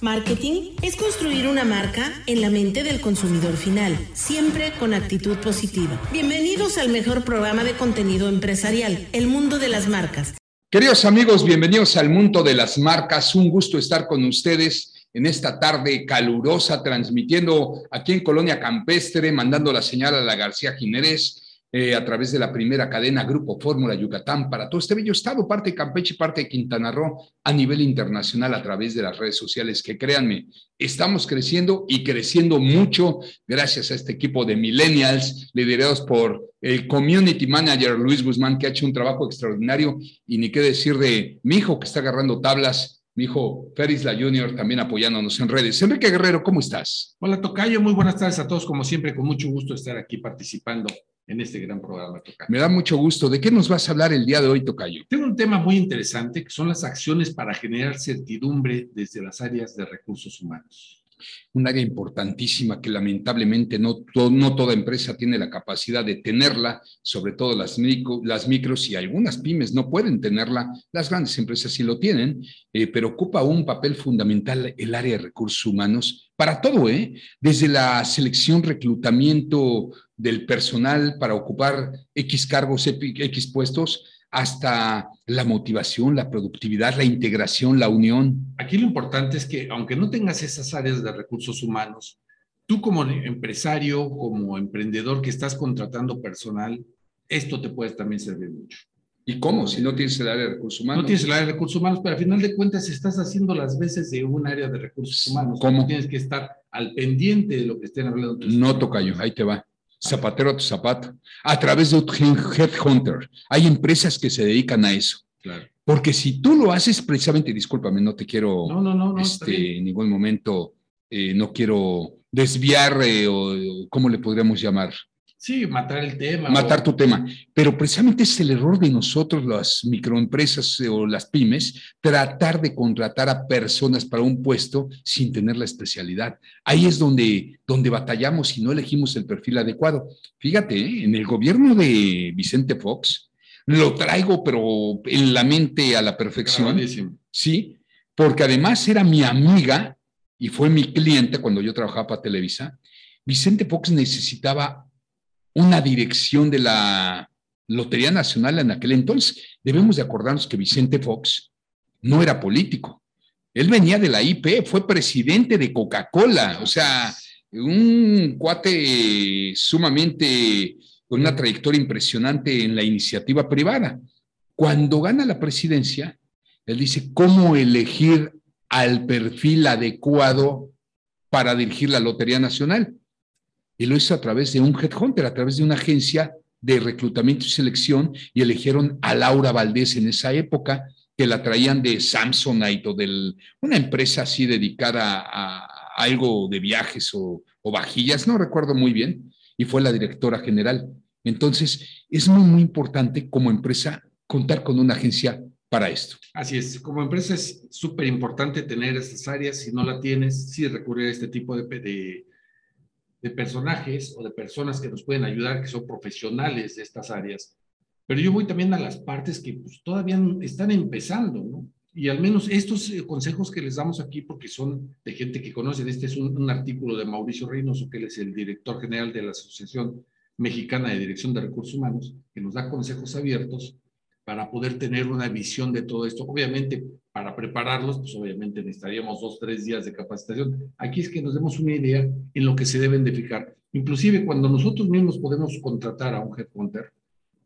Marketing es construir una marca en la mente del consumidor final, siempre con actitud positiva. Bienvenidos al mejor programa de contenido empresarial, El Mundo de las Marcas. Queridos amigos, bienvenidos al Mundo de las Marcas. Un gusto estar con ustedes en esta tarde calurosa, transmitiendo aquí en Colonia Campestre, mandando la señal a la García Jiménez eh, a través de la primera cadena Grupo Fórmula Yucatán para todo este bello estado, parte de Campeche parte de Quintana Roo, a nivel internacional a través de las redes sociales, que créanme, estamos creciendo y creciendo mucho gracias a este equipo de millennials liderados por el community manager Luis Guzmán, que ha hecho un trabajo extraordinario y ni qué decir de mi hijo que está agarrando tablas mi hijo Feris La Junior también apoyándonos en redes. Enrique Guerrero, ¿cómo estás? Hola, Tocayo, muy buenas tardes a todos. Como siempre, con mucho gusto estar aquí participando en este gran programa, Tocayo. Me da mucho gusto. ¿De qué nos vas a hablar el día de hoy, Tocayo? Tengo un tema muy interesante que son las acciones para generar certidumbre desde las áreas de recursos humanos un área importantísima que lamentablemente no, no toda empresa tiene la capacidad de tenerla, sobre todo las, micro, las micros y algunas pymes no pueden tenerla, las grandes empresas sí lo tienen, eh, pero ocupa un papel fundamental el área de recursos humanos para todo, ¿eh? desde la selección, reclutamiento del personal para ocupar X cargos, X puestos, hasta la motivación, la productividad, la integración, la unión. Aquí lo importante es que aunque no tengas esas áreas de recursos humanos, tú como empresario, como emprendedor que estás contratando personal, esto te puede también servir mucho. ¿Y cómo? Si no tienes el área de recursos humanos. No tienes el área de recursos humanos, pero al final de cuentas estás haciendo las veces de un área de recursos humanos. ¿Cómo? Tienes que estar al pendiente de lo que estén hablando. No, Tocayo, ahí te va zapatero a tu zapato, a través de un headhunter. Hay empresas que se dedican a eso. Claro. Porque si tú lo haces precisamente, discúlpame, no te quiero no, no, no, este, en ningún momento, eh, no quiero desviar eh, o, ¿cómo le podríamos llamar? Sí, matar el tema. Matar tu tema. Pero precisamente es el error de nosotros, las microempresas o las pymes, tratar de contratar a personas para un puesto sin tener la especialidad. Ahí es donde, donde batallamos y no elegimos el perfil adecuado. Fíjate, ¿eh? en el gobierno de Vicente Fox, lo traigo, pero en la mente a la perfección. Sí, porque además era mi amiga y fue mi cliente cuando yo trabajaba para Televisa. Vicente Fox necesitaba una dirección de la Lotería Nacional en aquel entonces. Debemos de acordarnos que Vicente Fox no era político. Él venía de la IP, fue presidente de Coca-Cola, o sea, un cuate sumamente con una trayectoria impresionante en la iniciativa privada. Cuando gana la presidencia, él dice, ¿cómo elegir al perfil adecuado para dirigir la Lotería Nacional? Y lo hizo a través de un headhunter, a través de una agencia de reclutamiento y selección, y eligieron a Laura Valdés en esa época, que la traían de Samsonite o de una empresa así dedicada a, algo de viajes o, o, vajillas, no recuerdo muy bien, y fue la directora general. Entonces, es muy, muy importante como empresa contar con una agencia para esto. Así es, como empresa es súper importante tener estas áreas, si no la tienes, sí recurrir a este tipo de, de de personajes o de personas que nos pueden ayudar, que son profesionales de estas áreas. Pero yo voy también a las partes que pues, todavía están empezando, ¿no? Y al menos estos eh, consejos que les damos aquí, porque son de gente que conocen, este es un, un artículo de Mauricio Reynoso, que él es el director general de la Asociación Mexicana de Dirección de Recursos Humanos, que nos da consejos abiertos para poder tener una visión de todo esto. Obviamente, para prepararlos, pues obviamente necesitaríamos dos, tres días de capacitación. Aquí es que nos demos una idea en lo que se deben de fijar. Inclusive cuando nosotros mismos podemos contratar a un headhunter,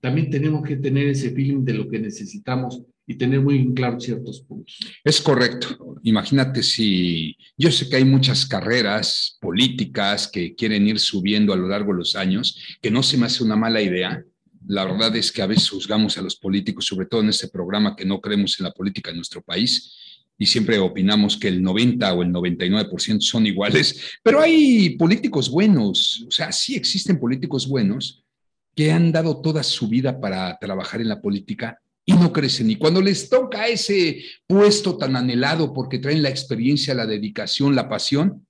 también tenemos que tener ese feeling de lo que necesitamos y tener muy claro ciertos puntos. Es correcto. Imagínate si yo sé que hay muchas carreras políticas que quieren ir subiendo a lo largo de los años, que no se me hace una mala idea, la verdad es que a veces juzgamos a los políticos, sobre todo en este programa que no creemos en la política en nuestro país y siempre opinamos que el 90 o el 99% son iguales, pero hay políticos buenos, o sea, sí existen políticos buenos que han dado toda su vida para trabajar en la política y no crecen. Y cuando les toca ese puesto tan anhelado porque traen la experiencia, la dedicación, la pasión,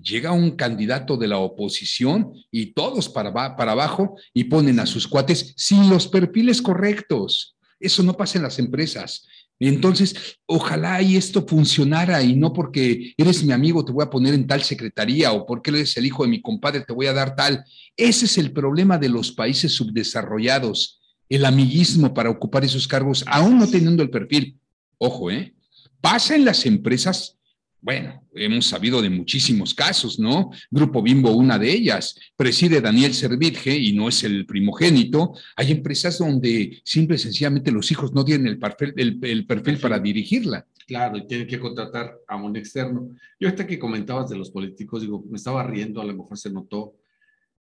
llega un candidato de la oposición y todos para, para abajo y ponen a sus cuates sin los perfiles correctos. Eso no pasa en las empresas. Entonces, ojalá y esto funcionara y no porque eres mi amigo te voy a poner en tal secretaría o porque eres el hijo de mi compadre te voy a dar tal. Ese es el problema de los países subdesarrollados, el amiguismo para ocupar esos cargos, aún no teniendo el perfil. Ojo, ¿eh? Pasa en las empresas bueno, hemos sabido de muchísimos casos, ¿no? Grupo Bimbo, una de ellas. Preside Daniel Servirge y no es el primogénito. Hay empresas donde simple y sencillamente los hijos no tienen el perfil, para dirigirla. Claro, y tienen que contratar a un externo. Yo ahorita que comentabas de los políticos, digo, me estaba riendo, a lo mejor se notó,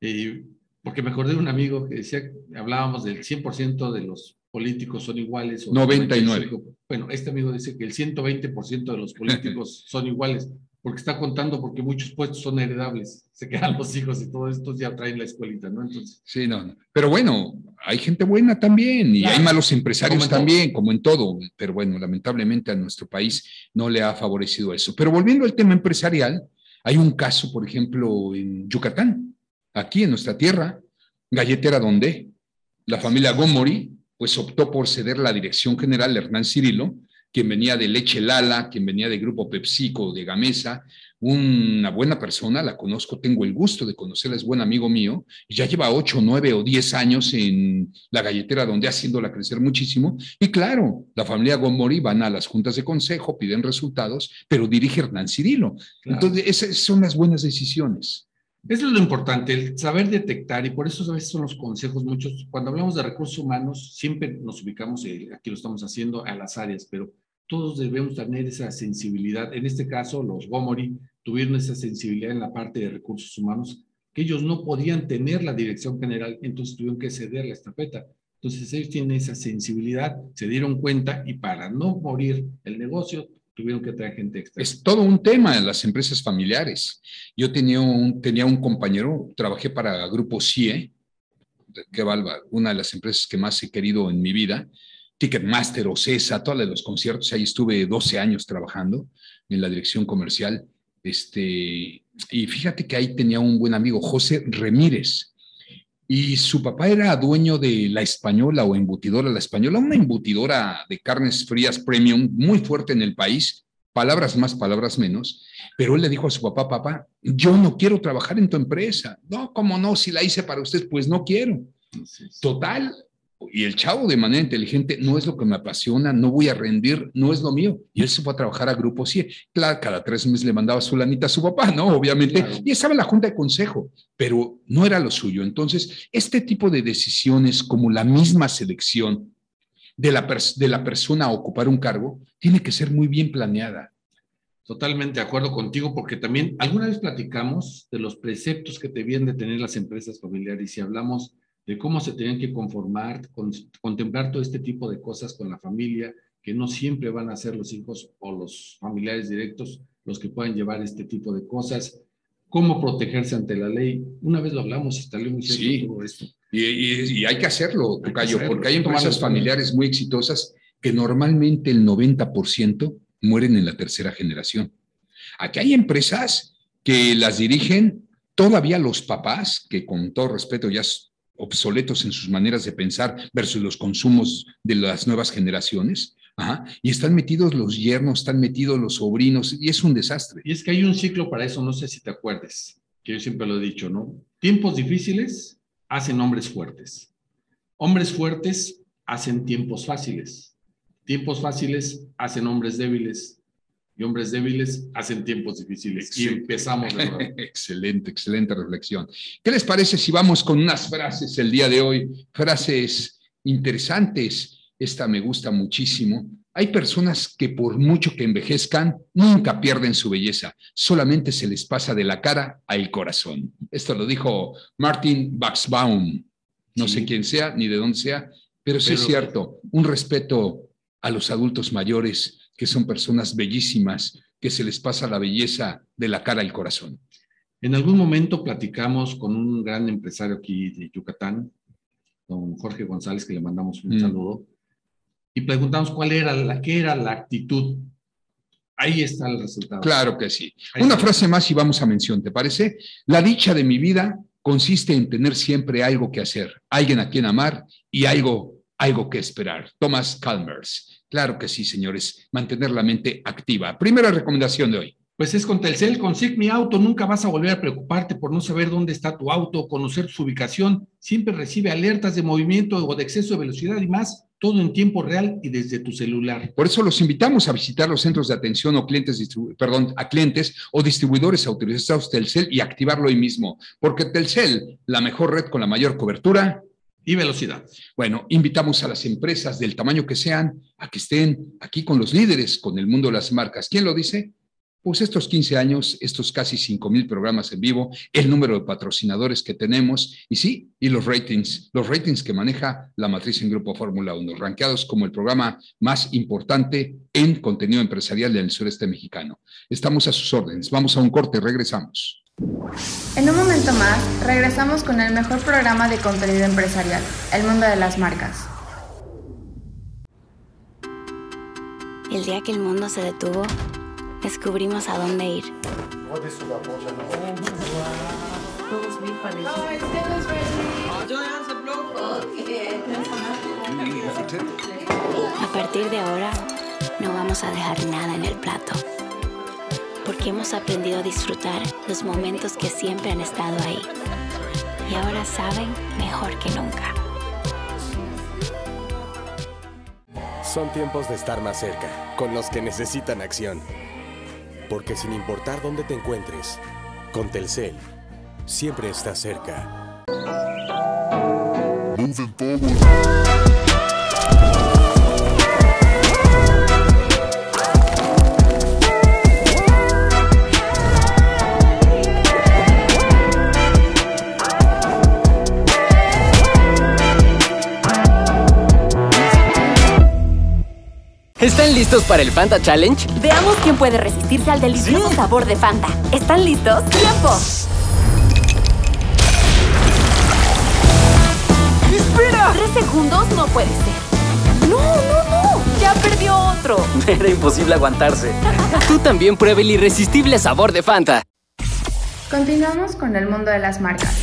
eh, porque me acordé de un amigo que decía, hablábamos del 100% de los políticos son iguales. O 99. Bueno, este amigo dice que el 120% de los políticos son iguales, porque está contando porque muchos puestos son heredables, se quedan los hijos y todo esto ya traen la escuelita, ¿no? Entonces. Sí, no, Pero bueno, hay gente buena también y hay malos empresarios también, como en todo, pero bueno, lamentablemente a nuestro país no le ha favorecido eso. Pero volviendo al tema empresarial, hay un caso, por ejemplo, en Yucatán, aquí en nuestra tierra, galletera donde la familia Gomori pues optó por ceder la dirección general a Hernán Cirilo, quien venía de Leche Lala, quien venía de Grupo PepsiCo, de Gamesa, una buena persona, la conozco, tengo el gusto de conocerla, es buen amigo mío, y ya lleva ocho, nueve o diez años en la galletera donde haciéndola crecer muchísimo. Y claro, la familia Gomori van a las juntas de consejo, piden resultados, pero dirige Hernán Cirilo. Entonces, esas son las buenas decisiones. Eso es lo importante, el saber detectar, y por eso a veces son los consejos muchos. Cuando hablamos de recursos humanos, siempre nos ubicamos, eh, aquí lo estamos haciendo, a las áreas, pero todos debemos tener esa sensibilidad. En este caso, los Gomori tuvieron esa sensibilidad en la parte de recursos humanos, que ellos no podían tener la dirección general, entonces tuvieron que ceder la estafeta. Entonces ellos tienen esa sensibilidad, se dieron cuenta y para no morir el negocio, Es todo un tema en las empresas familiares. Yo tenía un, compañero, trabajé para Grupo CIE, que valga, una de las empresas que más he querido en mi vida, Ticketmaster, o CESA, todos los conciertos, ahí estuve 12 años trabajando en la dirección comercial. Este, y fíjate que ahí tenía un buen amigo, José Remírez, y su papá era dueño de La Española o embutidora La Española, una embutidora de carnes frías premium muy fuerte en el país, palabras más, palabras menos, pero él le dijo a su papá, papá, yo no quiero trabajar en tu empresa. No, ¿cómo no? Si la hice para usted, pues no quiero. Total, y el chavo de manera inteligente, no es lo que me apasiona, no voy a rendir, no es lo mío. Y él se fue a trabajar a Grupo 100. Claro, cada tres meses le mandaba su lanita a su papá, ¿no? Obviamente. Y estaba en la junta de consejo, pero no era lo suyo. Entonces, este tipo de decisiones, como la misma selección de la, de la persona a ocupar un cargo, tiene que ser muy bien planeada. Totalmente de acuerdo contigo, porque también alguna vez platicamos de los preceptos que debían de tener las empresas familiares y hablamos de cómo se tienen que conformar, contemplar todo este tipo de cosas con la familia, que no siempre van a ser los hijos o los familiares directos los que puedan llevar este tipo de cosas, cómo protegerse ante la ley. Una vez lo hablamos y está muy sí. todo esto. Y, hay que hacerlo, Tocayo, porque hay empresas familiares muy exitosas que normalmente el 90% mueren en la tercera generación. Aquí hay empresas que las dirigen todavía los papás, que con todo respeto ya obsoletos en sus maneras de pensar versus los consumos de las nuevas generaciones. y están metidos los yernos, están metidos los sobrinos, y es un desastre. Y es que hay un ciclo para eso, no sé si te acuerdes, que yo siempre lo he dicho, ¿no? Tiempos difíciles hacen hombres fuertes. Hombres fuertes hacen tiempos fáciles. Tiempos fáciles hacen hombres débiles y hombres débiles hacen tiempos difíciles. Y empezamos. excelente, excelente reflexión. ¿Qué les parece si vamos con unas frases el día de hoy? Frases interesantes. Esta me gusta muchísimo. Hay personas que por mucho que envejezcan, nunca pierden su belleza, solamente se les pasa de la cara al corazón. Esto lo dijo Martin Baxbaum. No sé quién sea ni de dónde sea, pero sí es cierto, un respeto a los adultos mayores que son personas bellísimas, que se les pasa la belleza de la cara al corazón. En algún momento platicamos con un gran empresario aquí de Yucatán, don Jorge González, que le mandamos un mm. saludo, y preguntamos cuál era la, qué era la actitud. Ahí está el resultado. Claro que sí. Una frase más y vamos a mención, ¿te parece? La dicha de mi vida consiste en tener siempre algo que hacer, alguien a quien amar y algo algo que esperar. Thomas Calmers. Claro que sí, señores, mantener la mente activa. Primera recomendación de hoy. Pues es con Telcel, con SIG Mi Auto, nunca vas a volver a preocuparte por no saber dónde está tu auto, conocer su ubicación, siempre recibe alertas de movimiento o de exceso de velocidad y más, todo en tiempo real y desde tu celular. Por eso los invitamos a visitar los centros de atención o clientes, perdón, a clientes o distribuidores autorizados Telcel y activarlo hoy mismo, porque Telcel, la mejor red con la mayor cobertura, y velocidad. Bueno, invitamos a las empresas del tamaño que sean a que estén aquí con los líderes, con el mundo de las marcas. ¿Quién lo dice? Pues estos 15 años, estos casi 5 mil programas en vivo, el número de patrocinadores que tenemos y sí, y los ratings, los ratings que maneja la matriz en Grupo Fórmula 1, rankeados como el programa más importante en contenido empresarial del sureste mexicano. Estamos a sus órdenes. Vamos a un corte, regresamos. En un momento más, regresamos con el mejor programa de contenido empresarial, el mundo de las marcas. El día que el mundo se detuvo, descubrimos a dónde ir. A partir de ahora, no vamos a dejar nada en el plato, porque hemos aprendido a disfrutar los momentos que siempre han estado ahí. Y ahora saben mejor que nunca. Son tiempos de estar más cerca, con los que necesitan acción. Porque sin importar dónde te encuentres, con Telcel, siempre estás cerca. ¿Están listos para el Fanta Challenge? Veamos quién puede resistirse al delicioso sabor de Fanta. ¿Están listos? ¡Tiempo! ¡Espera! Tres segundos no puede ser. ¡No, no, no! ¡Ya perdió otro! Era imposible aguantarse. Tú también prueba el irresistible sabor de Fanta. Continuamos con el mundo de las marcas.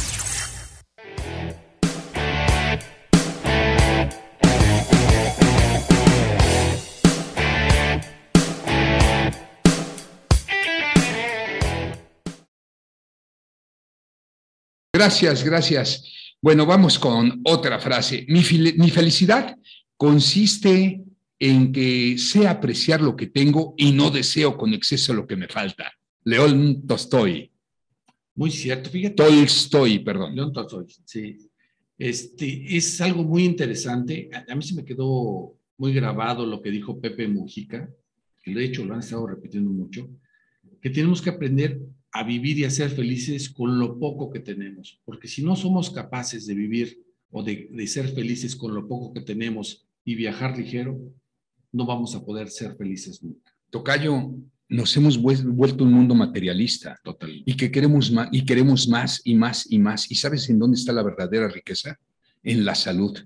Gracias, gracias. Bueno, vamos con otra frase. Mi, felicidad consiste en que sé apreciar lo que tengo y no deseo con exceso lo que me falta. León Tolstoy. Muy cierto, fíjate. Tolstoy, perdón. León Tolstoy, sí. Este, es algo muy interesante. A, a, mí se me quedó muy grabado lo que dijo Pepe Mujica, que de hecho lo han estado repitiendo mucho, que tenemos que aprender a vivir y a ser felices con lo poco que tenemos, porque si no somos capaces de vivir o de, de, ser felices con lo poco que tenemos y viajar ligero, no vamos a poder ser felices nunca. Tocayo, nos hemos vuelto un mundo materialista Total. y que queremos más y queremos más y más y más. ¿Y sabes en dónde está la verdadera riqueza? En la salud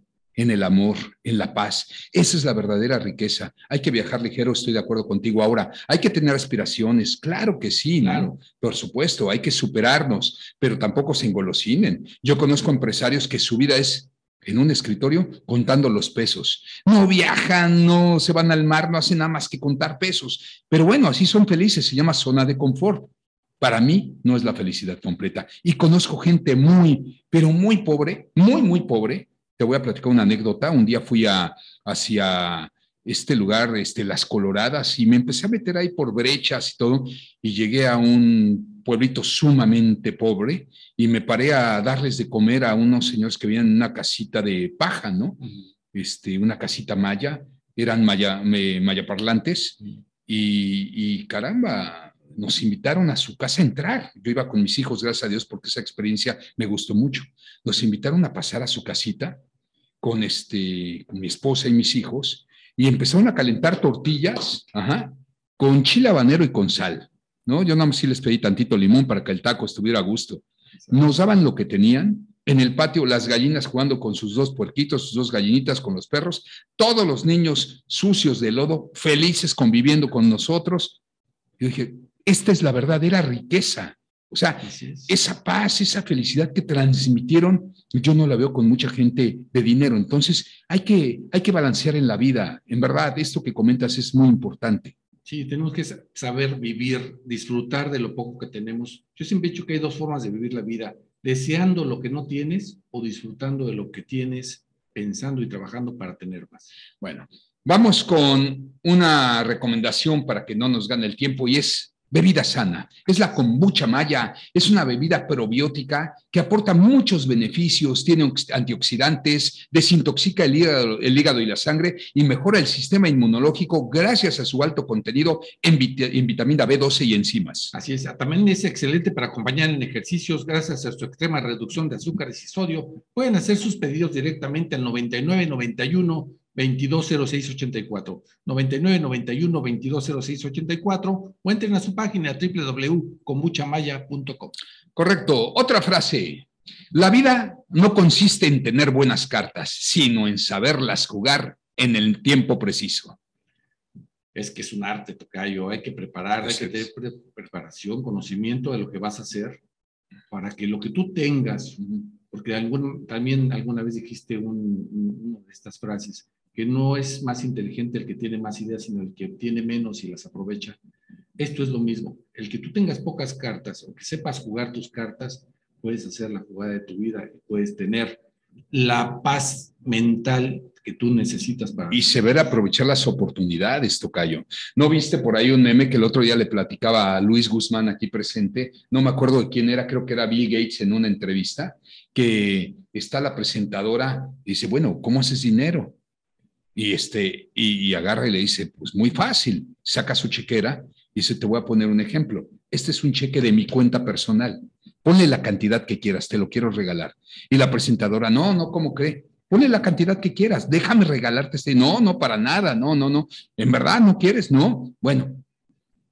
en el amor, en la paz. Esa es la verdadera riqueza. Hay que viajar ligero, estoy de acuerdo contigo ahora. Hay que tener aspiraciones, claro que sí, claro. Por supuesto, hay que superarnos, pero tampoco se engolosinen. Yo conozco empresarios que su vida es en un escritorio contando los pesos. No viajan, no se van al mar, no hacen nada más que contar pesos. Pero bueno, así son felices, se llama zona de confort. Para mí no es la felicidad completa. Y conozco gente muy, pero muy pobre, muy, muy pobre, te voy a platicar una anécdota. Un día fui a, hacia este lugar, este, Las Coloradas, y me empecé a meter ahí por brechas y todo, y llegué a un pueblito sumamente pobre, y me paré a darles de comer a unos señores que vivían en una casita de paja, ¿no? Este, una casita maya, eran maya, mayaparlantes, y, y caramba, nos invitaron a su casa a entrar. Yo iba con mis hijos, gracias a Dios, porque esa experiencia me gustó mucho. Nos invitaron a pasar a su casita con, este, con mi esposa y mis hijos y empezaron a calentar tortillas ajá, con chile habanero y con sal. ¿no? Yo nada más sí les pedí tantito limón para que el taco estuviera a gusto. Nos daban lo que tenían. En el patio, las gallinas jugando con sus dos puerquitos, sus dos gallinitas con los perros, todos los niños sucios de lodo, felices conviviendo con nosotros. Yo dije, esta es la verdadera riqueza. O sea, esa paz, esa felicidad que transmitieron, yo no la veo con mucha gente de dinero. Entonces, hay que, hay que balancear en la vida. En verdad, esto que comentas es muy importante. Sí, tenemos que saber vivir, disfrutar de lo poco que tenemos. Yo siempre he dicho que hay dos formas de vivir la vida, deseando lo que no tienes o disfrutando de lo que tienes, pensando y trabajando para tener más. Bueno, vamos con una recomendación para que no nos gane el tiempo y es Bebida sana. Es la kombucha maya. Es una bebida probiótica que aporta muchos beneficios, tiene antioxidantes, desintoxica el hígado, y la sangre y mejora el sistema inmunológico gracias a su alto contenido en, en, vitamina B12 y enzimas. Así es. También es excelente para acompañar en ejercicios gracias a su extrema reducción de azúcares y sodio. Pueden hacer sus pedidos directamente al 9991 220684, 9991 220684 o entren a su página www.comuchamaya.com. Correcto. Otra frase. La vida no consiste en tener buenas cartas, sino en saberlas jugar en el tiempo preciso. Es que es un arte, Tocayo. Hay que preparar, hay que tener preparación, conocimiento de lo que vas a hacer para que lo que tú tengas, porque algún, también alguna vez dijiste una de estas frases, que no es más inteligente el que tiene más ideas, sino el que tiene menos y las aprovecha. Esto es lo mismo. El que tú tengas pocas cartas o que sepas jugar tus cartas, puedes hacer la jugada de tu vida y puedes tener la paz mental que tú necesitas para... Y saber aprovechar las oportunidades, Tocayo. ¿No viste por ahí un meme que el otro día le platicaba a Luis Guzmán aquí presente? No me acuerdo de quién era, creo que era Bill Gates en una entrevista, que está la presentadora dice, bueno, ¿cómo haces dinero? Y, este, y, agarra y le dice, pues muy fácil, saca su chequera y dice, te voy a poner un ejemplo. Este es un cheque de mi cuenta personal. Ponle la cantidad que quieras, te lo quiero regalar. Y la presentadora, no, no, ¿cómo cree? Ponle la cantidad que quieras, déjame regalarte este. No, no, para nada, no, no, no. ¿En verdad no quieres? No. Bueno,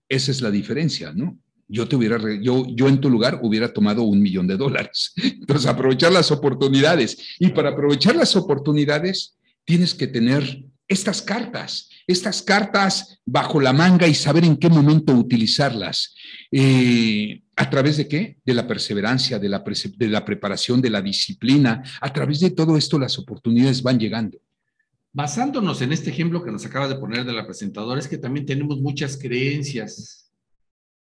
esa es la diferencia, ¿no? Yo te hubiera, yo, yo en tu lugar hubiera tomado un millón de dólares. Entonces, aprovechar las oportunidades. Y para aprovechar las oportunidades, tienes que tener estas cartas, estas cartas bajo la manga y saber en qué momento utilizarlas. Eh, ¿A través de qué? De la perseverancia, de la, de la preparación, de la disciplina. A través de todo esto las oportunidades van llegando. Basándonos en este ejemplo que nos acaba de poner de la presentadora, es que también tenemos muchas creencias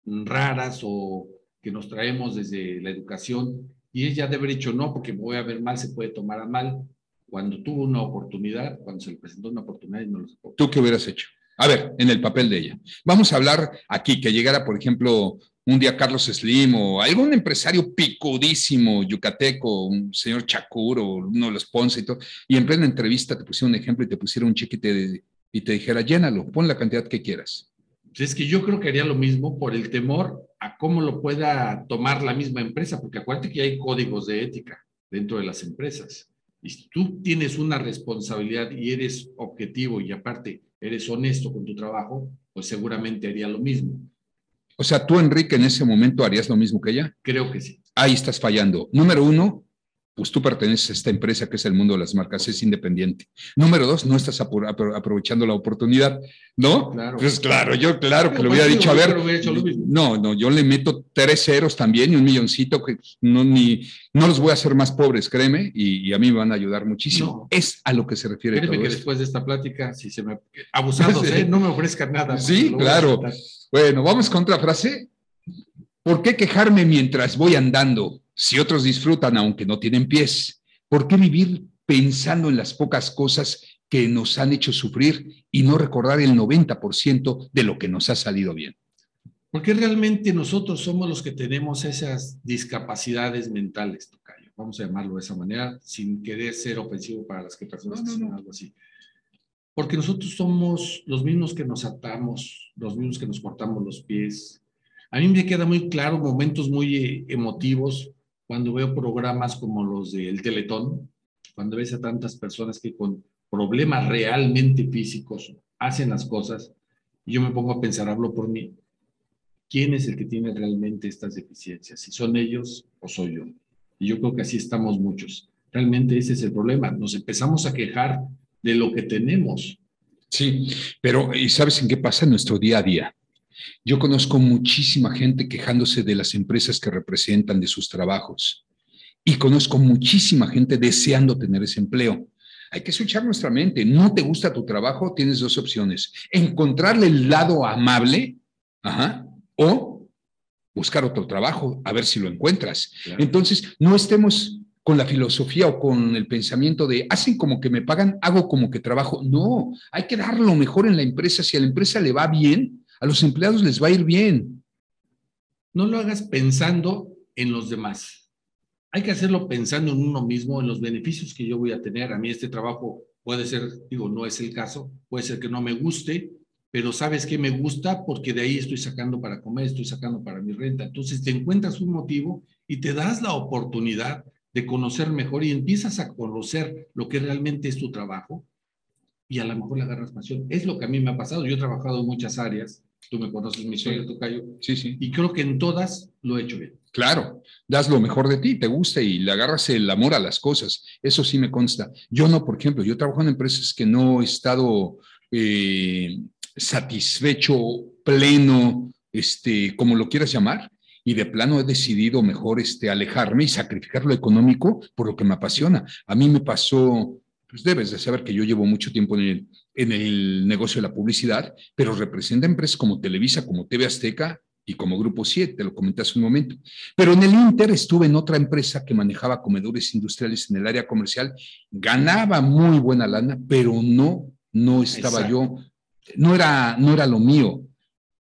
raras o que nos traemos desde la educación y ella debe haber dicho no, porque me voy a ver mal, se puede tomar a mal cuando tuvo una oportunidad, cuando se le presentó una oportunidad y no lo sacó. ¿Tú qué hubieras hecho? A ver, en el papel de ella. Vamos a hablar aquí, que llegara, por ejemplo, un día Carlos Slim o algún empresario picudísimo, yucateco, un señor Chacur o uno de los Ponce y todo, y en plena entrevista te pusiera un ejemplo y te pusiera un cheque y te, y te dijera, llénalo, pon la cantidad que quieras. Es que yo creo que haría lo mismo por el temor a cómo lo pueda tomar la misma empresa, porque acuérdate que hay códigos de ética dentro de las empresas. Y si tú tienes una responsabilidad y eres objetivo y aparte eres honesto con tu trabajo, pues seguramente haría lo mismo. O sea, tú, Enrique, en ese momento harías lo mismo que ella. Creo que sí. Ahí estás fallando. Número uno, pues tú perteneces a esta empresa que es el mundo de las marcas, es independiente. Número dos, no estás aprovechando la oportunidad, ¿no? Claro. Pues claro, yo claro que le hubiera dicho, a ver, no, no, yo le meto tres ceros también y un milloncito que no, ni, no los voy a hacer más pobres, créeme, y, a mí me van a ayudar muchísimo. Es a lo que se refiere. Créeme que después de esta plática, si se me... Abusados, ¿eh? No me ofrezcan nada. Sí, claro. Bueno, vamos con otra frase. ¿Por qué quejarme mientras voy andando? Si otros disfrutan aunque no tienen pies, ¿por qué vivir pensando en las pocas cosas que nos han hecho sufrir y no recordar el 90% de lo que nos ha salido bien? Porque realmente nosotros somos los que tenemos esas discapacidades mentales, Tocayo. Vamos a llamarlo de esa manera, sin querer ser ofensivo para las que personas que hacen algo así. Porque nosotros somos los mismos que nos atamos, los mismos que nos cortamos los pies. A mí me queda muy claro momentos muy eh, emotivos cuando veo programas como los del Teletón, cuando ves a tantas personas que con problemas realmente físicos hacen las cosas, yo me pongo a pensar, hablo por mí, ¿quién es el que tiene realmente estas deficiencias? Si son ellos o soy yo. Y yo creo que así estamos muchos. Realmente ese es el problema. Nos empezamos a quejar de lo que tenemos. Sí, pero ¿y sabes en qué pasa en nuestro día a día? Yo conozco muchísima gente quejándose de las empresas que representan, de sus trabajos. Y conozco muchísima gente deseando tener ese empleo. Hay que escuchar nuestra mente. No te gusta tu trabajo, tienes dos opciones. Encontrarle el lado amable o buscar otro trabajo, a ver si lo encuentras. Entonces, no estemos con la filosofía o con el pensamiento de hacen como que me pagan, hago como que trabajo. No, hay que dar lo mejor en la empresa. Si a la empresa le va bien, a los empleados les va a ir bien. No lo hagas pensando en los demás. Hay que hacerlo pensando en uno mismo, en los beneficios que yo voy a tener. A mí este trabajo puede ser, digo, no es el caso, puede ser que no me guste, pero sabes que me gusta porque de ahí estoy sacando para comer, estoy sacando para mi renta. Entonces te encuentras un motivo y te das la oportunidad de conocer mejor y empiezas a conocer lo que realmente es tu trabajo y a lo mejor le agarras pasión. Es lo que a mí me ha pasado. Yo he trabajado en muchas áreas. Tú me conoces mi historia, sí. Tocayo. Sí, sí. Y creo que en todas lo he hecho bien. Claro, das lo mejor de ti, te gusta y le agarras el amor a las cosas. Eso sí me consta. Yo no, por ejemplo, yo trabajo en empresas que no he estado eh, satisfecho, pleno, este, como lo quieras llamar, y de plano he decidido mejor este, alejarme y sacrificar lo económico por lo que me apasiona. A mí me pasó, pues debes de saber que yo llevo mucho tiempo en el, en el negocio de la publicidad, pero representa empresas como Televisa, como TV Azteca y como Grupo 7, te lo comenté hace un momento. Pero en el Inter estuve en otra empresa que manejaba comedores industriales en el área comercial, ganaba muy buena lana, pero no, no estaba yo, no era, no era lo mío.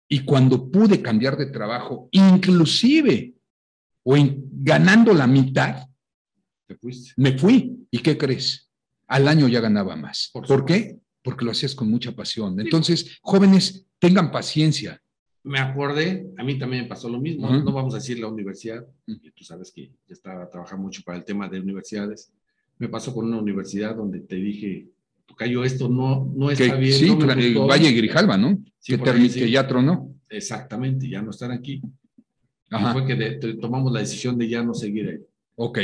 Y cuando pude cambiar de trabajo, inclusive, o ganando la mitad, me fui. ¿Y qué crees? Al año ya ganaba más. ¿Por, qué? Porque lo hacías con mucha pasión. Entonces, jóvenes, tengan paciencia. Me acordé, a mí también me pasó lo mismo. No vamos a decir la universidad, tú sabes que ya estaba trabajando mucho para el tema de universidades. Me pasó con una universidad donde te dije, cayó esto, no, no está bien. Sí, no Valle Grijalva, ¿no? que, que ya tronó. Exactamente, ya no están aquí. Ajá. Y fue que tomamos la decisión de ya no seguir ahí. Ok,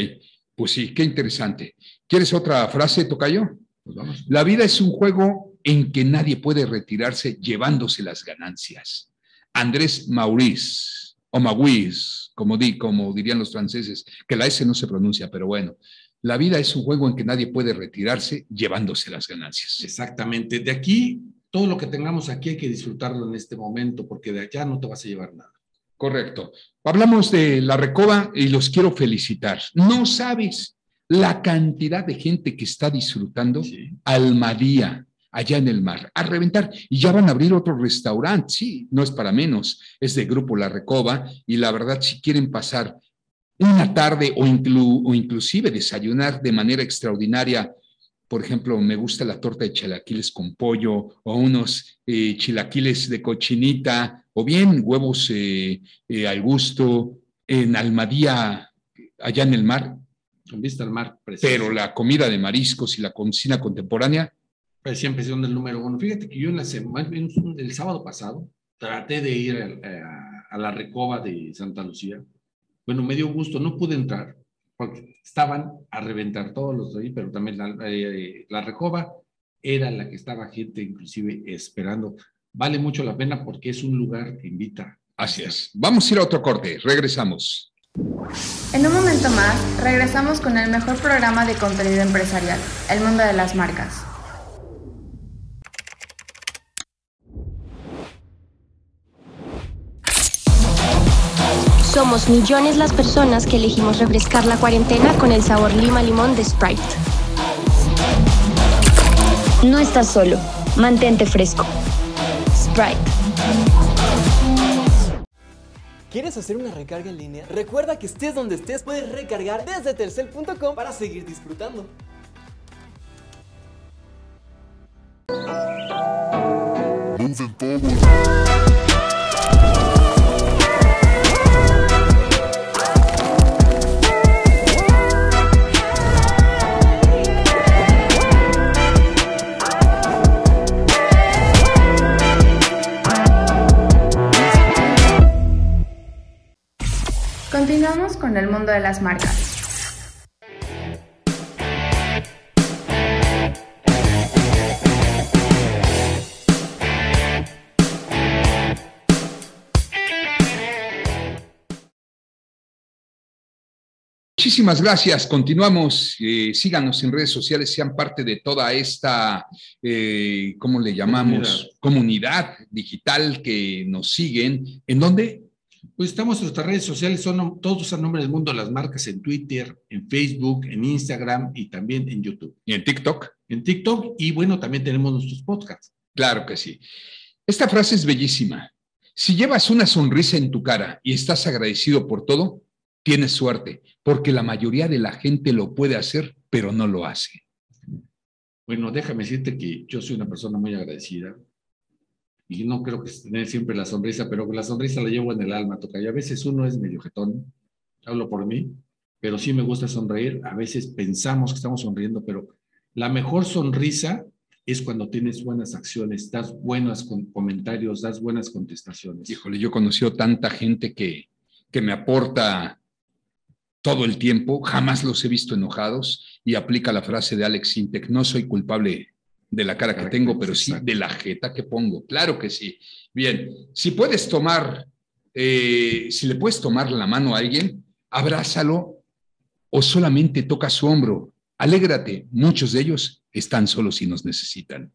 pues sí, qué interesante. ¿Quieres otra frase, Tocayo? Pues. La vida es un juego en que nadie puede retirarse llevándose las ganancias. Andrés Maurice, o Maurice, como, di, como dirían los franceses, que la S no se pronuncia, pero bueno. La vida es un juego en que nadie puede retirarse llevándose las ganancias. Exactamente. De aquí, todo lo que tengamos aquí hay que disfrutarlo en este momento, porque de allá no te vas a llevar nada. Correcto. Hablamos de la recoba y los quiero felicitar. No sabes la cantidad de gente que está disfrutando Almadía allá en el mar, a reventar. Y ya van a abrir otro restaurante, sí, no es para menos, es de Grupo La Recoba y la verdad, si quieren pasar una tarde o, o inclusive desayunar de manera extraordinaria. Por ejemplo, me gusta la torta de chilaquiles con pollo o unos eh, chilaquiles de cochinita o bien huevos eh, eh, al gusto en Almadía, allá en el mar. Con vista al mar. Pero la comida de mariscos y la cocina contemporánea. Pues siempre son del número uno. Fíjate que yo en la semana, el sábado pasado, traté de ir a, a la recoba de Santa Lucía bueno, me dio gusto, no pude entrar porque estaban a reventar todos los de ahí, pero también la, eh, la recoba era la que estaba gente inclusive esperando. Vale mucho la pena porque es un lugar que invita. Así es. Vamos a ir a otro corte. Regresamos. En un momento más, regresamos con el mejor programa de contenido empresarial, El Mundo de las Marcas. Somos millones las personas que elegimos refrescar la cuarentena con el sabor lima limón de Sprite. No estás solo. Mantente fresco. Sprite. ¿Quieres hacer una recarga en línea? Recuerda que estés donde estés, puedes recargar desde telcel.com para seguir disfrutando. Continuamos con el mundo de las marcas. Muchísimas gracias. Continuamos. Eh, síganos en redes sociales, sean parte de toda esta, eh, ¿cómo le llamamos? Comunidad digital que nos siguen. ¿En dónde? Pues estamos en nuestras redes sociales, son todos a nombre del mundo las marcas en Twitter, en Facebook, en Instagram y también en YouTube. ¿Y en TikTok? En TikTok y bueno, también tenemos nuestros podcasts. Claro que sí. Esta frase es bellísima. Si llevas una sonrisa en tu cara y estás agradecido por todo, tienes suerte, porque la mayoría de la gente lo puede hacer, pero no lo hace. Bueno, déjame decirte que yo soy una persona muy agradecida y no creo que tener siempre la sonrisa, pero la sonrisa la llevo en el alma, toca. Y a veces uno es medio jetón, hablo por mí, pero sí me gusta sonreír. A veces pensamos que estamos sonriendo, pero la mejor sonrisa es cuando tienes buenas acciones, das buenos comentarios, das buenas contestaciones. Híjole, yo conocí tanta gente que, que me aporta todo el tiempo, jamás los he visto enojados y aplica la frase de Alex Sintek, no soy culpable de la cara que tengo, pero sí de la jeta que pongo. Claro que sí. Bien, si puedes tomar, eh, si le puedes tomar la mano a alguien, abrázalo o solamente toca su hombro. Alégrate, muchos de ellos están solos y nos necesitan.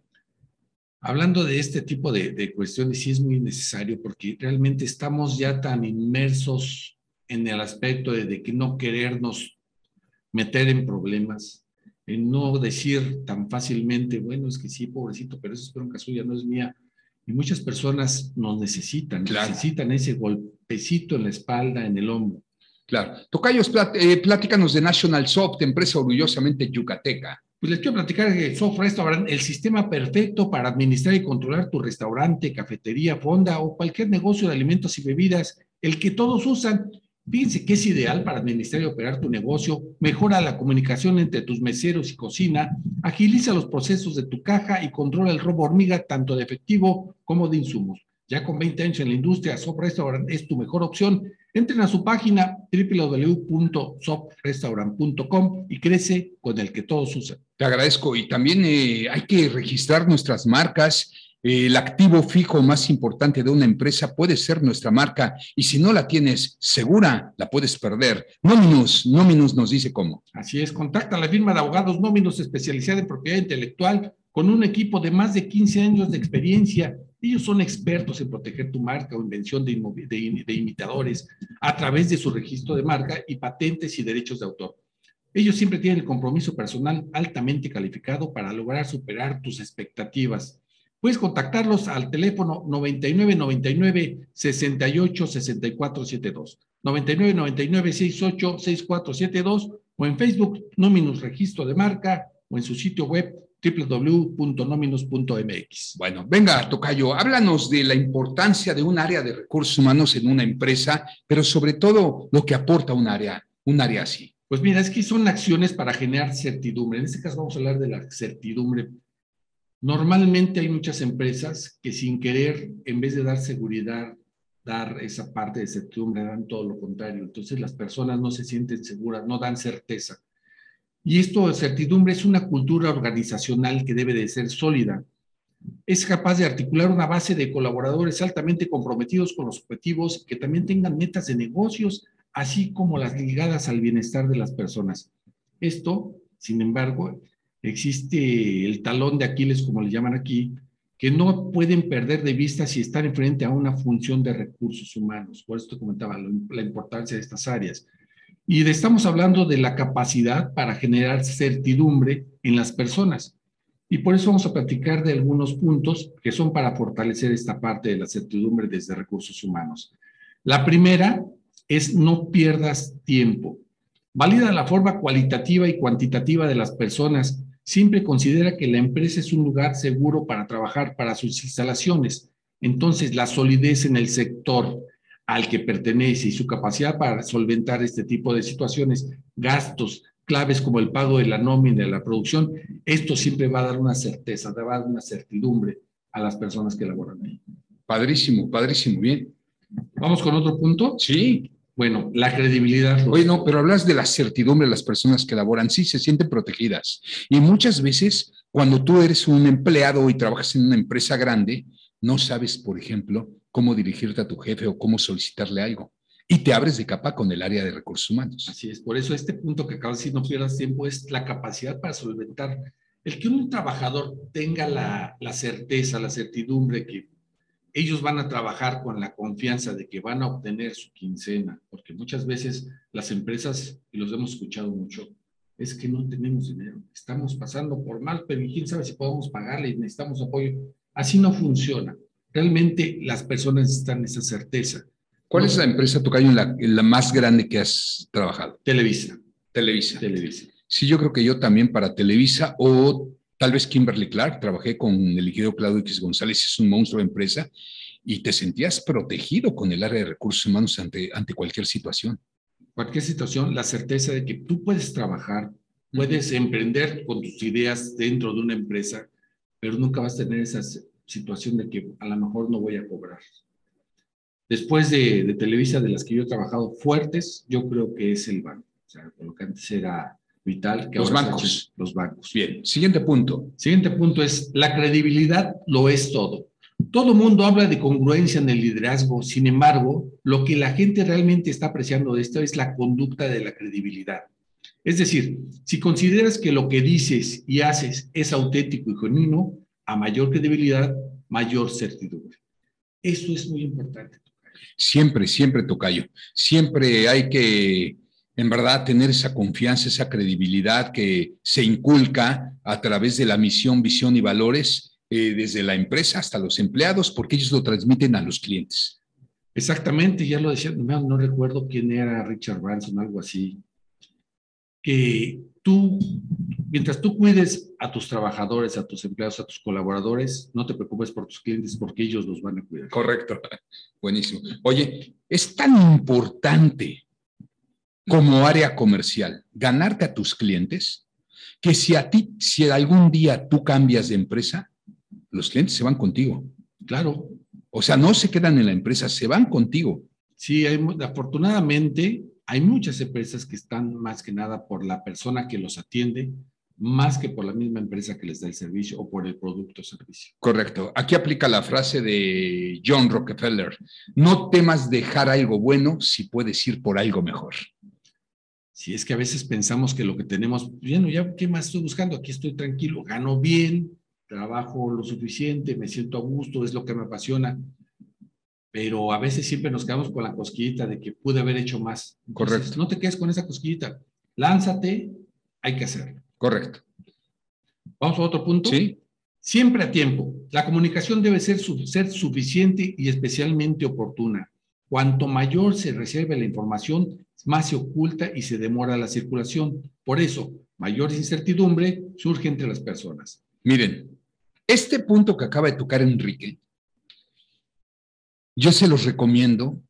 Hablando de este tipo de, de cuestiones, sí es muy necesario porque realmente estamos ya tan inmersos en el aspecto de, que no querernos meter en problemas, en no decir tan fácilmente, bueno, es que sí, pobrecito, pero eso es bronca suya, no es mía. Y muchas personas nos necesitan, necesitan ese golpecito en la espalda, en el hombro. Claro. Tocayos, eh, pláticanos de National Soft, empresa orgullosamente yucateca. Pues les quiero platicar de Soft Restaurant, el sistema perfecto para administrar y controlar tu restaurante, cafetería, fonda o cualquier negocio de alimentos y bebidas, el que todos usan Fíjense que es ideal para administrar y operar tu negocio, mejora la comunicación entre tus meseros y cocina, agiliza los procesos de tu caja y controla el robo hormiga tanto de efectivo como de insumos. Ya con 20 años en la industria, Sop Restaurant es tu mejor opción. Entren a su página www.soprestaurant.com y crece con el que todos usan. Te agradezco y también eh, hay que registrar nuestras marcas el activo fijo más importante de una empresa puede ser nuestra marca y si no la tienes segura, la puedes perder. Nominus, Nominus nos dice cómo. Así es, contacta a la firma de abogados Nominus especializada en propiedad intelectual con un equipo de más de 15 años de experiencia. Ellos son expertos en proteger tu marca o invención de, de imitadores a través de su registro de marca y patentes y derechos de autor. Ellos siempre tienen el compromiso personal altamente calificado para lograr superar tus expectativas Puedes contactarlos al teléfono 99 99 68 64 72, 99 99 68 64 72 o en Facebook Nominus Registro de Marca o en su sitio web www.nominus.mx. Bueno, venga, Tocayo, háblanos de la importancia de un área de recursos humanos en una empresa, pero sobre todo lo que aporta un área, un área así. Pues mira, es que son acciones para generar certidumbre. En este caso vamos a hablar de la certidumbre Normalmente hay muchas empresas que sin querer, en vez de dar seguridad, dar esa parte de certidumbre, dan todo lo contrario. Entonces las personas no se sienten seguras, no dan certeza. Y esto de certidumbre es una cultura organizacional que debe de ser sólida. Es capaz de articular una base de colaboradores altamente comprometidos con los objetivos que también tengan metas de negocios, así como las ligadas al bienestar de las personas. Esto, sin embargo, existe el talón de Aquiles, como le llaman aquí, que no pueden perder de vista si están enfrente a una función de recursos humanos. Por esto comentaba la importancia de estas áreas. Y estamos hablando de la capacidad para generar certidumbre en las personas. Y por eso vamos a platicar de algunos puntos que son para fortalecer esta parte de la certidumbre desde recursos humanos. La primera es no pierdas tiempo. Valida la forma cualitativa y cuantitativa de las personas siempre considera que la empresa es un lugar seguro para trabajar para sus instalaciones. Entonces, la solidez en el sector al que pertenece y su capacidad para solventar este tipo de situaciones, gastos claves como el pago de la nómina, de la producción, esto siempre va a dar una certeza, va a dar una certidumbre a las personas que laboran ahí. Padrísimo, padrísimo, bien. ¿Vamos con otro punto? Sí. Bueno, la credibilidad. Oye, no, pero hablas de la certidumbre de las personas que laboran. Sí, se sienten protegidas. Y muchas veces, cuando tú eres un empleado y trabajas en una empresa grande, no sabes, por ejemplo, cómo dirigirte a tu jefe o cómo solicitarle algo. y te abres de capa con el área de recursos humanos. Así es, por eso este punto que acabas de decir, no pierdas tiempo, es la capacidad para solventar. El que un trabajador tenga la, la certeza, la certidumbre que ellos van a trabajar con la confianza de que van a obtener su quincena, porque muchas veces las empresas, y los hemos escuchado mucho, es que no tenemos dinero, estamos pasando por mal, pero quién sabe si podemos pagarle y necesitamos apoyo. Así no funciona. Realmente las personas necesitan esa certeza. ¿Cuál es la empresa, Tocayo, la, la más grande que has trabajado? Televisa. Televisa. Televisa. Sí, yo creo que yo también para Televisa o tal vez Kimberly Clark. Trabajé con el ingeniero Claudio X González, es un monstruo de empresa y te sentías protegido con el área de recursos humanos ante, ante cualquier situación. Cualquier situación, la certeza de que tú puedes trabajar, puedes emprender con tus ideas dentro de una empresa, pero nunca vas a tener esa situación de que a lo mejor no voy a cobrar. Después de, de Televisa, de las que yo he trabajado fuertes, yo creo que es el banco. O sea, lo que antes era vital. Que los bancos. Los bancos. Bien, siguiente punto. Siguiente punto es, la credibilidad lo es todo. Todo mundo habla de congruencia en el liderazgo, sin embargo, lo que la gente realmente está apreciando de esto es la conducta de la credibilidad. Es decir, si consideras que lo que dices y haces es auténtico y genuino, a mayor credibilidad, mayor certidumbre. Eso es muy importante. Siempre, siempre, Tocayo. Siempre hay que, en verdad, tener esa confianza, esa credibilidad que se inculca a través de la misión, visión y valores eh, desde la empresa hasta los empleados, porque ellos lo transmiten a los clientes. Exactamente, ya lo decía, no, no recuerdo quién era Richard Branson, algo así, que tú, mientras tú cuides a tus trabajadores, a tus empleados, a tus colaboradores, no te preocupes por tus clientes porque ellos los van a cuidar. Correcto, buenísimo. Oye, es tan importante como área comercial ganarte a tus clientes que si a ti, si algún día tú cambias de empresa, los clientes se van contigo. Claro. O sea, no se quedan en la empresa, se van contigo. Sí, hay, afortunadamente hay muchas empresas que están más que nada por la persona que los atiende, más que por la misma empresa que les da el servicio o por el producto o servicio. Correcto. Aquí aplica la frase de John Rockefeller, no temas dejar algo bueno si puedes ir por algo mejor. Si es que a veces pensamos que lo que tenemos, bueno, ya, ¿qué más estoy buscando? Aquí estoy tranquilo, gano bien, trabajo lo suficiente, me siento a gusto, es lo que me apasiona, pero a veces siempre nos quedamos con la cosquillita de que pude haber hecho más. Correcto. No te quedes con esa cosquillita, lánzate, hay que hacerlo. Correcto. Vamos a otro punto. Sí. Siempre a tiempo. La comunicación debe ser, ser suficiente y especialmente oportuna. Cuanto mayor se reserve la información, más se oculta y se demora la circulación. Por eso, mayor incertidumbre surge entre las personas. Miren, este punto que acaba de tocar Enrique, yo se los recomiendo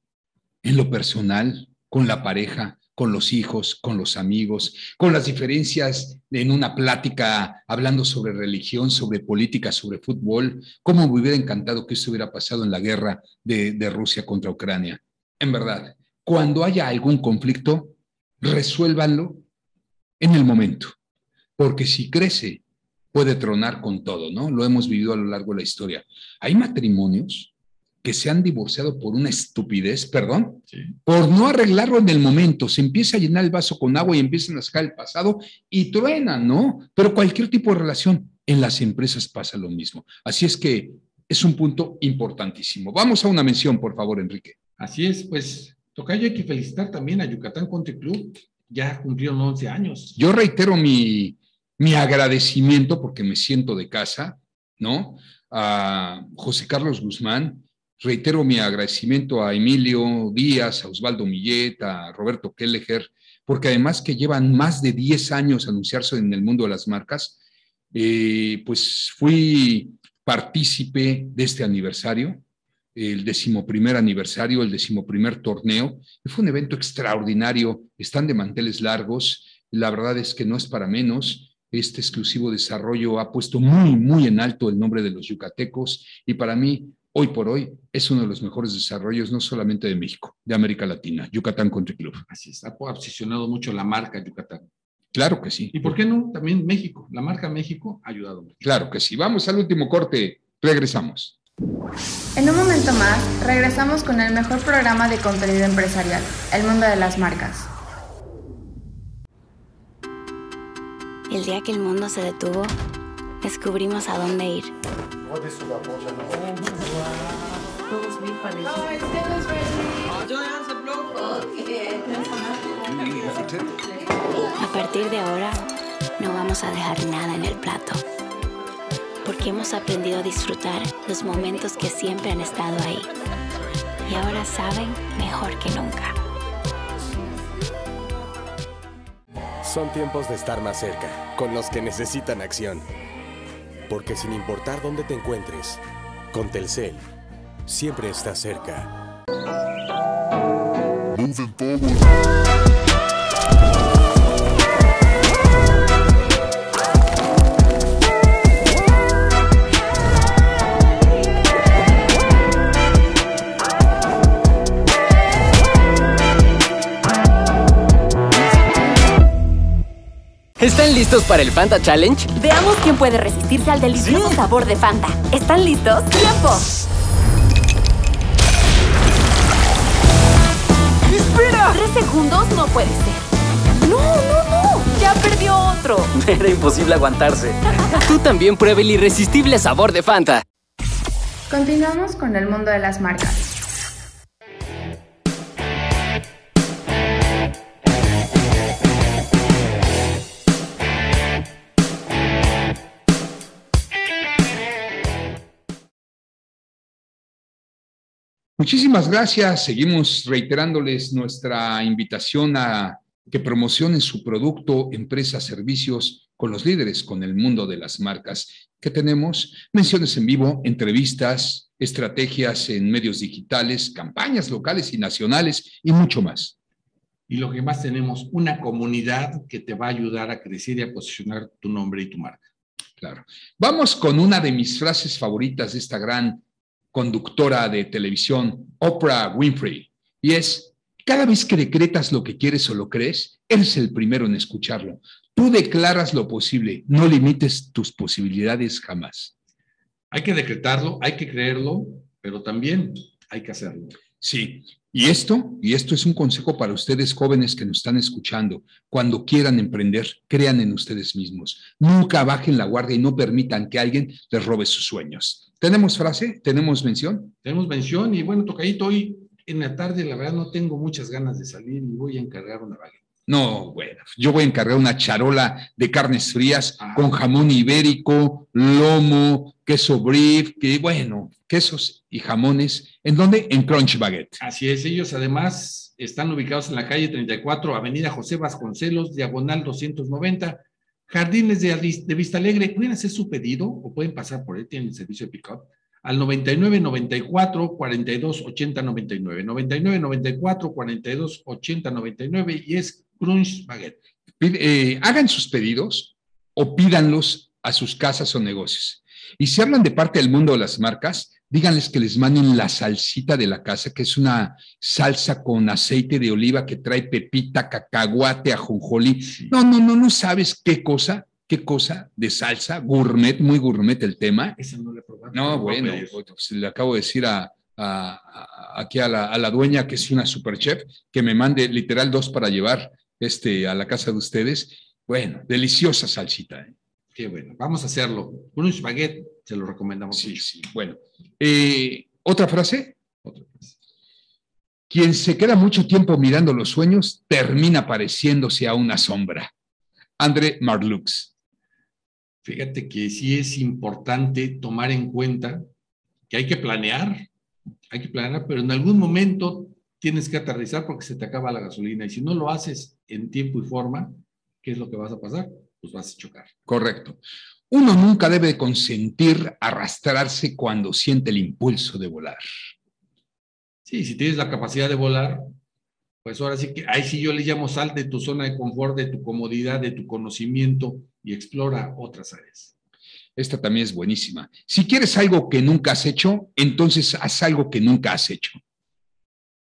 en lo personal, con la pareja, con los hijos, con los amigos, con las diferencias en una plática hablando sobre religión, sobre política, sobre fútbol, cómo me hubiera encantado que esto hubiera pasado en la guerra de, de Rusia contra Ucrania. En verdad, cuando haya algún conflicto, resuélvanlo en el momento, porque si crece puede tronar con todo, ¿no? Lo hemos vivido a lo largo de la historia. Hay matrimonios que se han divorciado por una estupidez, perdón, por no arreglarlo en el momento. Se empieza a llenar el vaso con agua y empiezan a sacar el pasado y truenan, ¿no? Pero cualquier tipo de relación en las empresas pasa lo mismo. Así es que es un punto importantísimo. Vamos a una mención, por favor, Enrique. Así es, pues, Tocayo, hay que felicitar también a Yucatán Country Club. Ya cumplieron 11 años. Yo reitero mi, mi agradecimiento, porque me siento de casa, ¿no? A José Carlos Guzmán, reitero mi agradecimiento a Emilio Díaz, a Osvaldo Millet, a Roberto Kelleher, porque además que llevan más de 10 años anunciarse en el mundo de las marcas, eh, pues fui partícipe de este aniversario, el decimoprimer aniversario, el decimoprimer torneo. Fue un evento extraordinario, están de manteles largos, la verdad es que no es para menos este exclusivo desarrollo ha puesto muy, muy en alto el nombre de los yucatecos y para mí, hoy por hoy, es uno de los mejores desarrollos, no solamente de México, de América Latina, Yucatán Country Club. Así está, ha posicionado mucho la marca Yucatán. Claro que sí. ¿Y por qué no? También México, la marca México ha ayudado mucho. Claro que sí. Vamos al último corte, regresamos. En un momento más, regresamos con el mejor programa de contenido empresarial, El Mundo de las Marcas. El día que el mundo se detuvo, descubrimos a dónde ir. A partir de ahora, no vamos a dejar nada en el plato, porque hemos aprendido a disfrutar los momentos que siempre han estado ahí. Y ahora saben mejor que nunca. Son tiempos de estar más cerca, con los que necesitan acción. Porque sin importar dónde te encuentres, con Telcel, siempre estás cerca. ¿Están listos para el Fanta Challenge? Veamos quién puede resistirse al delicioso sabor de Fanta. ¿Están listos? ¡Tiempo! ¡Espera! Tres segundos no puede ser. ¡No, no, no! ¡Ya perdió otro! Era imposible aguantarse. Tú también prueba el irresistible sabor de Fanta. Continuamos con el mundo de las marcas. Muchísimas gracias. Seguimos reiterándoles nuestra invitación a que promocionen su producto, empresas, servicios con los líderes, con el mundo de las marcas que tenemos. Menciones en vivo, entrevistas, estrategias en medios digitales, campañas locales y nacionales y mucho más. Y lo que más tenemos, una comunidad que te va a ayudar a crecer y a posicionar tu nombre y tu marca. Claro. Vamos con una de mis frases favoritas de esta gran conductora de televisión, Oprah Winfrey, y es, cada vez que decretas lo que quieres o lo crees, eres el primero en escucharlo. Tú declaras lo posible, no limites tus posibilidades jamás. Hay que decretarlo, hay que creerlo, pero también hay que hacerlo. Sí, y esto, y esto es un consejo para ustedes jóvenes que nos están escuchando. Cuando quieran emprender, crean en ustedes mismos. Nunca bajen la guardia y no permitan que alguien les robe sus sueños. ¿Tenemos frase? ¿Tenemos mención? Tenemos mención y bueno, tocadito, hoy en la tarde la verdad no tengo muchas ganas de salir y voy a encargar una baguette. No, bueno, yo voy a encargar una charola de carnes frías con jamón ibérico, lomo, queso brief, que bueno, quesos y jamones. ¿En dónde? En Crunch Baguette. Así es, ellos además están ubicados en la calle 34, Avenida José Vasconcelos, diagonal 290, Jardines de, de Vista Alegre. Pueden hacer su pedido o pueden pasar por él, tienen el servicio de pick-up al 99 94 42 80 99. 99 94 42 80 99 y es Eh, hagan sus pedidos o pídanlos a sus casas o negocios. Y si hablan de parte del mundo de las marcas, díganles que les manden la salsita de la casa, que es una salsa con aceite de oliva que trae pepita, cacahuate, ajonjolí. No, no, no, no sabes qué cosa, qué cosa de salsa, gourmet, muy gourmet el tema. Esa no. No, bueno, pues, le acabo de decir a, a, a, aquí a la, a la dueña, que es una super chef, que me mande literal dos para llevar este, a la casa de ustedes. Bueno, deliciosa salsita. ¿eh? Qué bueno, vamos a hacerlo. Un baguette, se lo recomendamos. Sí, sí. Bueno, eh, ¿otra frase? Otra frase. Quien se queda mucho tiempo mirando los sueños termina pareciéndose a una sombra. André Marlux. Fíjate que sí es importante tomar en cuenta que hay que planear, hay que planear, pero en algún momento tienes que aterrizar porque se te acaba la gasolina y si no lo haces en tiempo y forma, ¿qué es lo que vas a pasar? Pues vas a chocar. Correcto. Uno nunca debe consentir arrastrarse cuando siente el impulso de volar. Sí, si tienes la capacidad de volar, pues ahora sí que ahí sí yo le llamo sal de tu zona de confort, de tu comodidad, de tu conocimiento y explora otras áreas. Esta también es buenísima. Si quieres algo que nunca has hecho, entonces haz algo que nunca has hecho.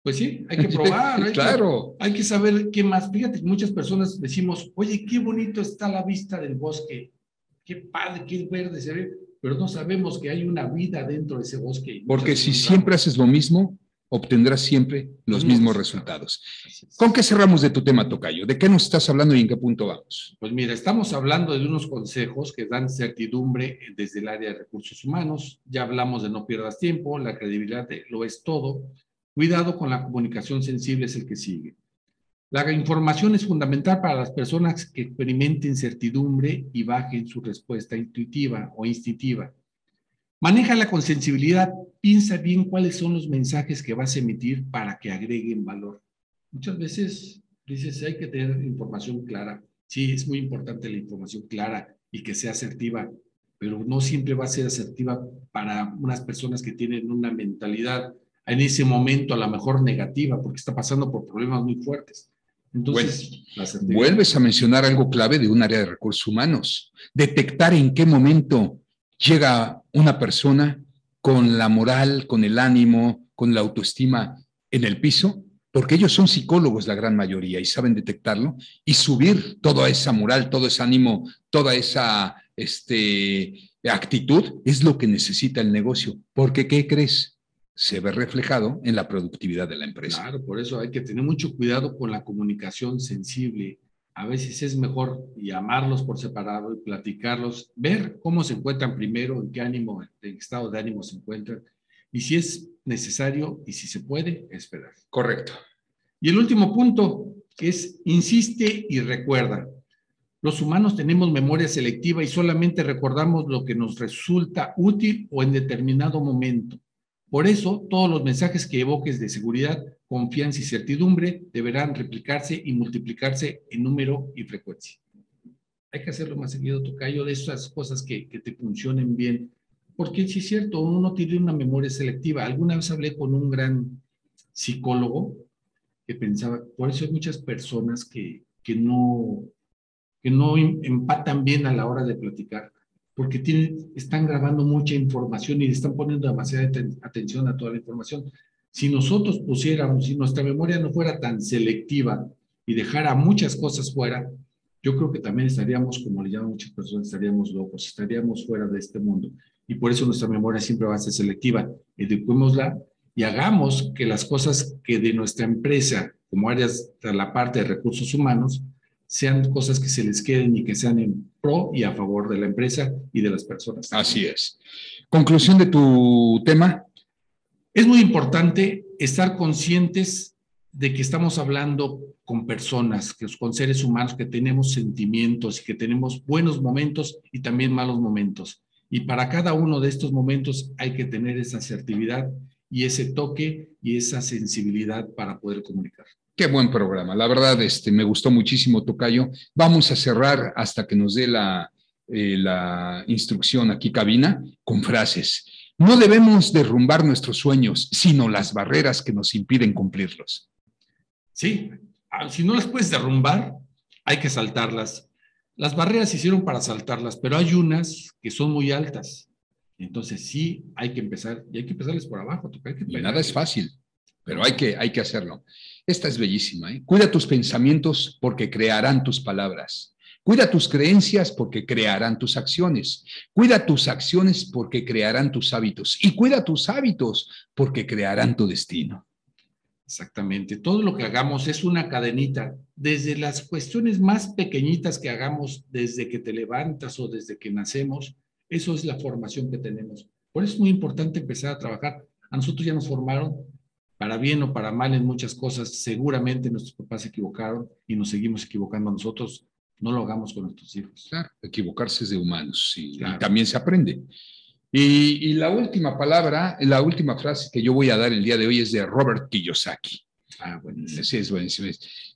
Pues sí, hay que probar, hay, claro. que, hay que saber qué más. Fíjate, muchas personas decimos, oye, qué bonito está la vista del bosque, qué padre, qué verde se ve. pero no sabemos que hay una vida dentro de ese bosque. Porque si siempre haces lo mismo, obtendrás siempre los mismos resultados. ¿Con qué cerramos de tu tema, Tocayo? ¿De qué nos estás hablando y en qué punto vamos? Pues mira, estamos hablando de unos consejos que dan certidumbre desde el área de recursos humanos. Ya hablamos de no pierdas tiempo, la credibilidad lo es todo. Cuidado con la comunicación sensible es el que sigue. La información es fundamental para las personas que experimenten certidumbre y bajen su respuesta intuitiva o instintiva. Manéjala con sensibilidad, piensa bien cuáles son los mensajes que vas a emitir para que agreguen valor. Muchas veces dices, hay que tener información clara. Sí, es muy importante la información clara y que sea asertiva, pero no siempre va a ser asertiva para unas personas que tienen una mentalidad en ese momento a lo mejor negativa, porque está pasando por problemas muy fuertes. Entonces, vuelves a mencionar algo clave de un área de recursos humanos, detectar en qué momento llega una persona con la moral, con el ánimo, con la autoestima en el piso, porque ellos son psicólogos la gran mayoría y saben detectarlo y subir toda esa moral, todo ese ánimo, toda esa este, actitud es lo que necesita el negocio. Porque, ¿qué crees? Se ve reflejado en la productividad de la empresa. Claro, por eso hay que tener mucho cuidado con la comunicación sensible, a veces es mejor llamarlos por separado y platicarlos, ver cómo se encuentran primero, en qué ánimo, en estado de ánimo se encuentran, y si es necesario y si se puede, esperar. Correcto. Y el último punto es, insiste y recuerda. Los humanos tenemos memoria selectiva y solamente recordamos lo que nos resulta útil o en determinado momento. Por eso, todos los mensajes que evoques de seguridad, confianza y certidumbre deberán replicarse y multiplicarse en número y frecuencia. Hay que hacerlo más seguido, Tocayo, de esas cosas que, que te funcionen bien. Porque si es cierto, uno no tiene una memoria selectiva. Alguna vez hablé con un gran psicólogo que pensaba, por eso hay muchas personas que, que, no, que no em, empatan bien a la hora de platicar porque tienen, están grabando mucha información y están poniendo demasiada atención a toda la información. Si nosotros pusiéramos, si nuestra memoria no fuera tan selectiva y dejara muchas cosas fuera, yo creo que también estaríamos, como le llaman muchas personas, estaríamos locos, estaríamos fuera de este mundo. Y por eso nuestra memoria siempre va a ser selectiva. Eduquémosla y hagamos que las cosas que de nuestra empresa, como áreas de la parte de recursos humanos, sean cosas que se les queden y que sean en pro y a favor de la empresa y de las personas. Así es. Conclusión de tu tema. Es muy importante estar conscientes de que estamos hablando con personas, que, con seres humanos que tenemos sentimientos y que tenemos buenos momentos y también malos momentos. Y para cada uno de estos momentos hay que tener esa asertividad y ese toque y esa sensibilidad para poder comunicar. Qué buen programa. La verdad, este, me gustó muchísimo, Tocayo. Vamos a cerrar hasta que nos dé la, eh, la instrucción aquí, cabina, con frases. No debemos derrumbar nuestros sueños, sino las barreras que nos impiden cumplirlos. Sí, si no las puedes derrumbar, hay que saltarlas. Las barreras se hicieron para saltarlas, pero hay unas que son muy altas. Entonces sí, hay que empezar, y hay que empezarles por abajo. y nada es fácil, pero hay que, hay que hacerlo. Esta es bellísima. ¿eh? Cuida tus pensamientos porque crearán tus palabras. Cuida tus creencias porque crearán tus acciones. Cuida tus acciones porque crearán tus hábitos. Y cuida tus hábitos porque crearán tu destino. Exactamente. Todo lo que hagamos es una cadenita. Desde las cuestiones más pequeñitas que hagamos desde que te levantas o desde que nacemos, eso es la formación que tenemos. Por eso es muy importante empezar a trabajar. A nosotros ya nos formaron para bien o para mal en muchas cosas, seguramente nuestros papás se equivocaron y nos seguimos equivocando nosotros. No lo hagamos con nuestros hijos. Claro, equivocarse es de humanos y, también se aprende. Y, la última palabra, la última frase que yo voy a dar el día de hoy es de Robert Kiyosaki. Ah, buenísimo. Sí, es buenísimo.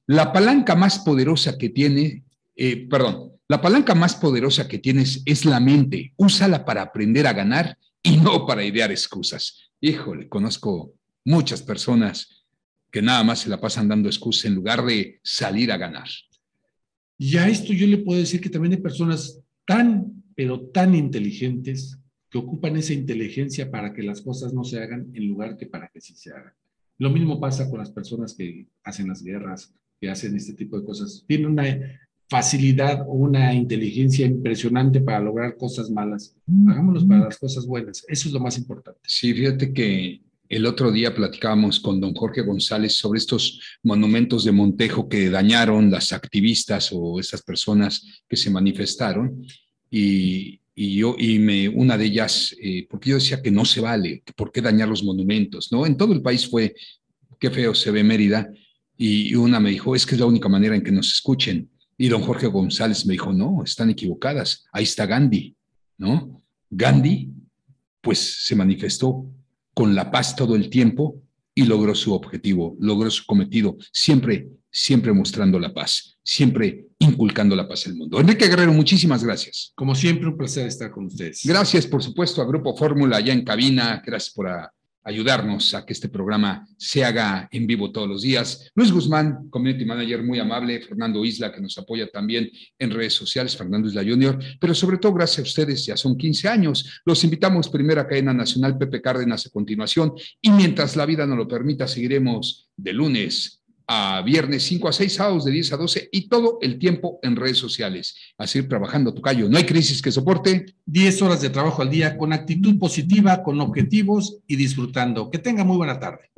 La palanca más poderosa que tiene, eh, perdón, la palanca más poderosa que tienes es la mente. Úsala para aprender a ganar y no para idear excusas. Híjole, conozco muchas personas que nada más se la pasan dando excusas en lugar de salir a ganar. Y a esto yo le puedo decir que también hay personas tan, pero tan inteligentes que ocupan esa inteligencia para que las cosas no se hagan en lugar que para que sí se hagan. Lo mismo pasa con las personas que hacen las guerras, que hacen este tipo de cosas. Tienen una facilidad o una inteligencia impresionante para lograr cosas malas. Hagámoslos para las cosas buenas. Eso es lo más importante. Sí, fíjate que el otro día platicábamos con don Jorge González sobre estos monumentos de Montejo que dañaron las activistas o esas personas que se manifestaron. Y, yo, y me, una de ellas, eh, porque yo decía que no se vale, por qué dañar los monumentos, ¿no? En todo el país fue, qué feo se ve Mérida, y una me dijo, es que es la única manera en que nos escuchen. Y don Jorge González me dijo, no, están equivocadas, ahí está Gandhi, ¿no? Gandhi, pues se manifestó con la paz todo el tiempo y logró su objetivo, logró su cometido, siempre, siempre mostrando la paz, siempre inculcando la paz al mundo. Enrique Guerrero, muchísimas gracias. Como siempre, un placer estar con ustedes. Gracias, por supuesto, a Grupo Fórmula allá en cabina, gracias por ayudarnos a que este programa se haga en vivo todos los días. Luis Guzmán, Community Manager muy amable, Fernando Isla, que nos apoya también en redes sociales, Fernando Isla Junior, pero sobre todo gracias a ustedes, ya son 15 años. Los invitamos primera cadena nacional Pepe Cárdenas a continuación y mientras la vida nos lo permita, seguiremos de lunes a viernes 5 a 6, sábados de 10 a 12 y todo el tiempo en redes sociales. A seguir trabajando, Tocayo. No hay crisis que soporte. 10 horas de trabajo al día con actitud positiva, con objetivos y disfrutando. Que tenga muy buena tarde.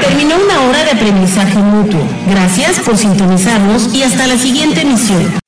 Terminó una hora de aprendizaje mutuo. Gracias por sintonizarnos y hasta la siguiente emisión.